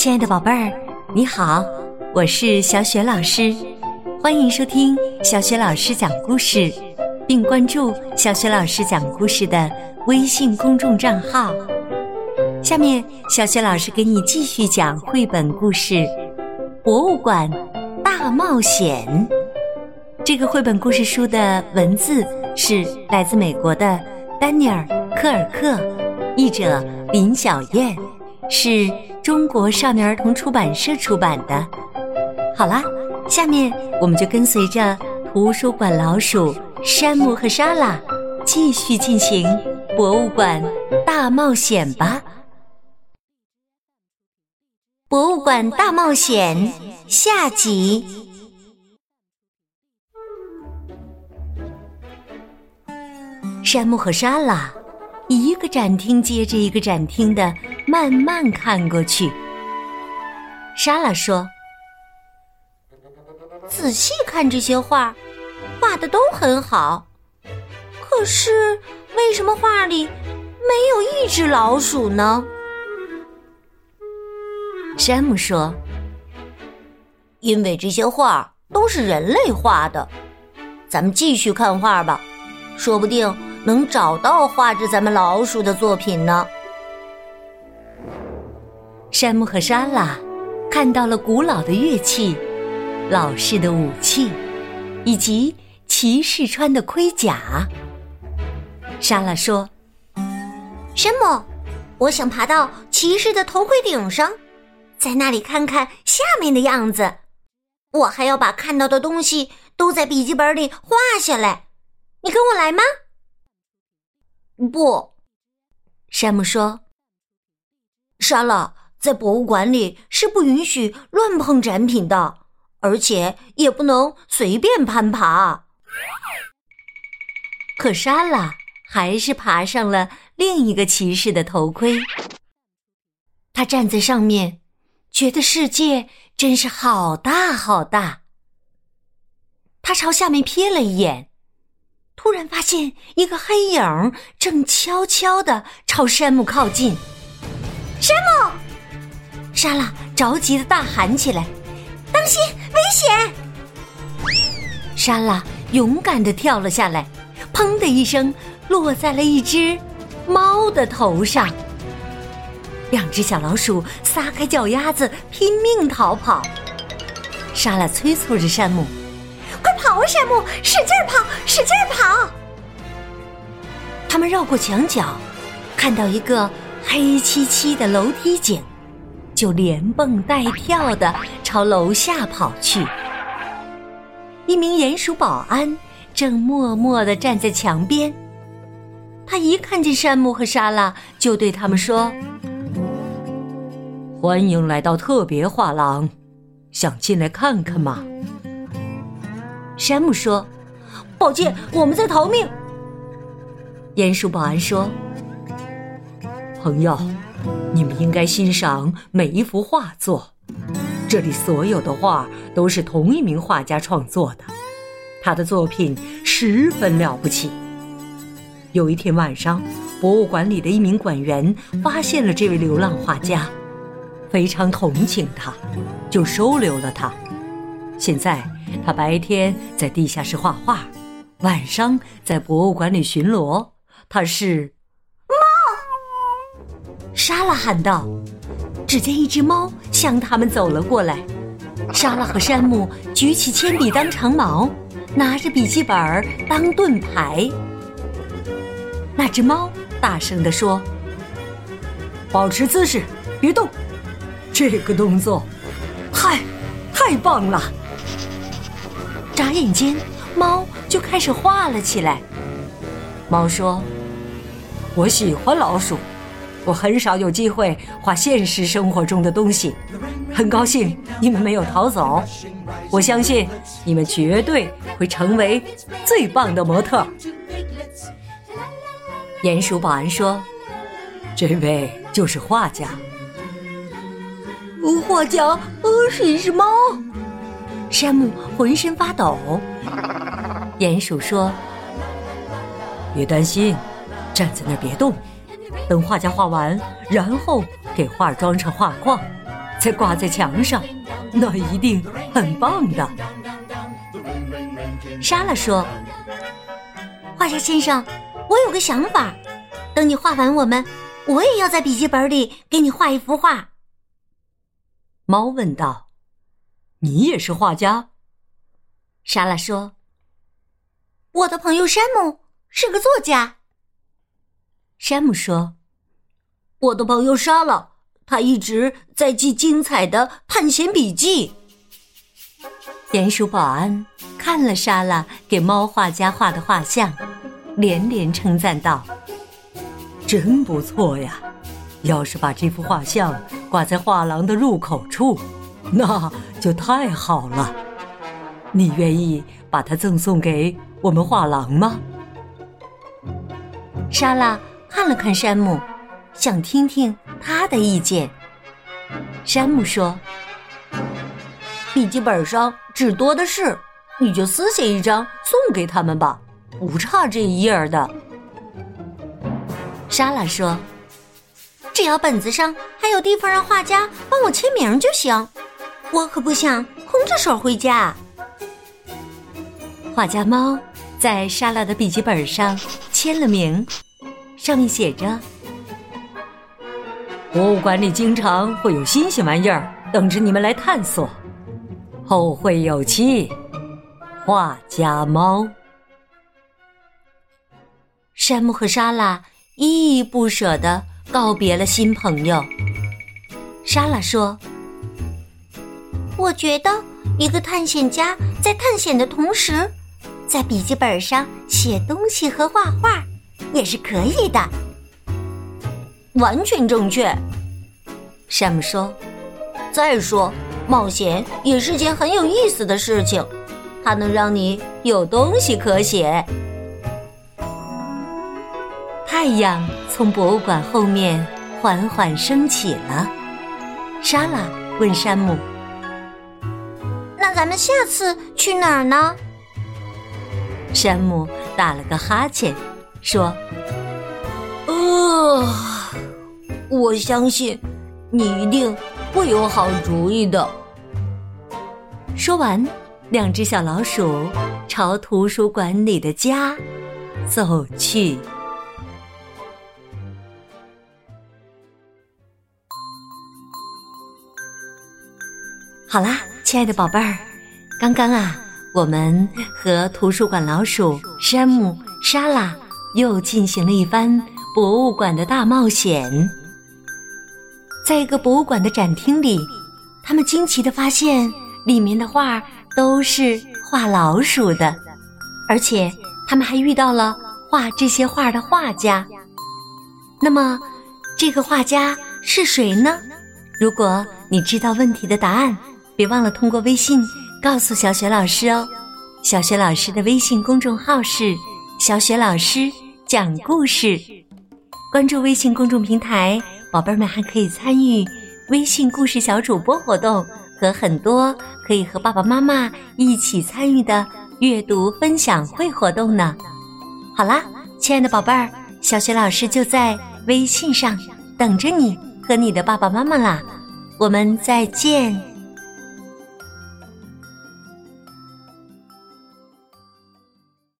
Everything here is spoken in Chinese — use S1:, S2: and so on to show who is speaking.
S1: 亲爱的宝贝儿，你好，我是小雪老师，欢迎收听小雪老师讲故事，并关注小雪老师讲故事的微信公众账号。下面，小雪老师给你继续讲绘本故事《博物馆大冒险》。这个绘本故事书的文字是来自美国的丹尼尔·科尔克，译者林小燕，是中国少年儿童出版社出版的。好啦，下面我们就跟随着图书馆老鼠山姆和莎拉，继续进行博物馆大冒险吧。博物馆大冒险下集。山姆和莎拉一个展厅接着一个展厅的慢慢看过去。莎拉说：“
S2: 仔细看这些画，画的都很好。可是为什么画里没有一只老鼠呢？”
S1: 山姆说：“
S2: 因为这些画都是人类画的。咱们继续看画吧，说不定。”能找到画着咱们老鼠的作品呢。
S1: 山姆和莎拉看到了古老的乐器、老式的武器，以及骑士穿的盔甲。莎拉说：“
S2: 山姆，我想爬到骑士的头盔顶上，在那里看看下面的样子。我还要把看到的东西都在笔记本里画下来。你跟我来吗？”不，山姆说：“莎拉，在博物馆里是不允许乱碰展品的，而且也不能随便攀爬。”
S1: 可莎拉还是爬上了另一个骑士的头盔。他站在上面，觉得世界真是好大好大。他朝下面瞥了一眼。突然发现一个黑影正悄悄地朝山姆靠近，
S2: 山姆！
S1: 莎拉着急的大喊起来：“
S2: 当心，危险！”
S1: 莎拉勇敢的跳了下来，砰的一声落在了一只猫的头上。两只小老鼠撒开脚丫子拼命逃跑，莎拉催促着山姆。
S2: 快跑啊，山姆！使劲跑，使劲跑！
S1: 他们绕过墙角，看到一个黑漆漆的楼梯井，就连蹦带跳的朝楼下跑去。一名鼹鼠保安正默默的站在墙边，他一看见山姆和莎拉，就对他们说：“
S3: 欢迎来到特别画廊，想进来看看吗？”
S1: 山姆说：“
S2: 抱歉，我们在逃命。”
S1: 鼹鼠保安说：“
S3: 朋友，你们应该欣赏每一幅画作。这里所有的画都是同一名画家创作的，他的作品十分了不起。有一天晚上，博物馆里的一名馆员发现了这位流浪画家，非常同情他，就收留了他。现在。”他白天在地下室画画，晚上在博物馆里巡逻。他是，
S1: 莎拉喊道。只见一只猫向他们走了过来。莎拉和山姆举起铅笔当长矛，拿着笔记本当盾牌。那只猫大声地说：“
S3: 保持姿势，别动。这个动作，嗨，太棒了！”
S1: 眨眼间，猫就开始画了起来。猫说：“
S3: 我喜欢老鼠，我很少有机会画现实生活中的东西。很高兴你们没有逃走，我相信你们绝对会成为最棒的模特。”
S1: 鼹鼠保安说：“
S3: 这位就是画家。”
S2: 画家，呃，是一只猫。
S1: 山姆浑身发抖。鼹鼠说：“
S3: 别担心，站在那儿别动，等画家画完，然后给画装上画框，再挂在墙上，那一定很棒的。
S2: 莎拉说：“画家先生，我有个想法，等你画完我们，我也要在笔记本里给你画一幅画。”
S3: 猫问道：“你也是画家？”
S2: 莎拉说：“我的朋友山姆是个作家。”
S1: 山姆说：“
S2: 我的朋友莎拉。”他一直在记精彩的探险笔记。
S1: 鼹鼠保安看了莎拉给猫画家画的画像，连连称赞道：“
S3: 真不错呀！要是把这幅画像挂在画廊的入口处，那就太好了。你愿意把它赠送给我们画廊吗？”
S1: 莎拉看了看山姆，想听听。他的意见，山姆说：“
S2: 笔记本上纸多的是，你就撕下一张送给他们吧，不差这一页的。”
S1: 莎拉说：“
S2: 只要本子上还有地方让画家帮我签名就行，我可不想空着手回家。”
S1: 画家猫在莎拉的笔记本上签了名，上面写着。
S3: 博物馆里经常会有新鲜玩意儿等着你们来探索，后会有期。画家猫，
S1: 山姆和莎拉依依不舍的告别了新朋友。莎拉说：“
S2: 我觉得一个探险家在探险的同时，在笔记本上写东西和画画也是可以的。”完全正确，山姆说。再说，冒险也是件很有意思的事情，它能让你有东西可写。
S1: 太阳从博物馆后面缓缓升起了。莎拉问山姆：“
S2: 那咱们下次去哪儿呢？”
S1: 山姆打了个哈欠，说：“
S2: 哦。”我相信你一定会有好主意的。
S1: 说完，两只小老鼠朝图书馆里的家走去。好啦，亲爱的宝贝儿，刚刚啊，我们和图书馆老鼠山姆、莎拉又进行了一番博物馆的大冒险。在一个博物馆的展厅里，他们惊奇的发现，里面的画都是画老鼠的，而且他们还遇到了画这些画的画家。那么，这个画家是谁呢？如果你知道问题的答案，别忘了通过微信告诉小雪老师哦。小雪老师的微信公众号是“小雪老师讲故事”，关注微信公众平台。宝贝们还可以参与微信故事小主播活动和很多可以和爸爸妈妈一起参与的阅读分享会活动呢。好啦，亲爱的宝贝儿，小雪老师就在微信上等着你和你的爸爸妈妈啦。我们再见。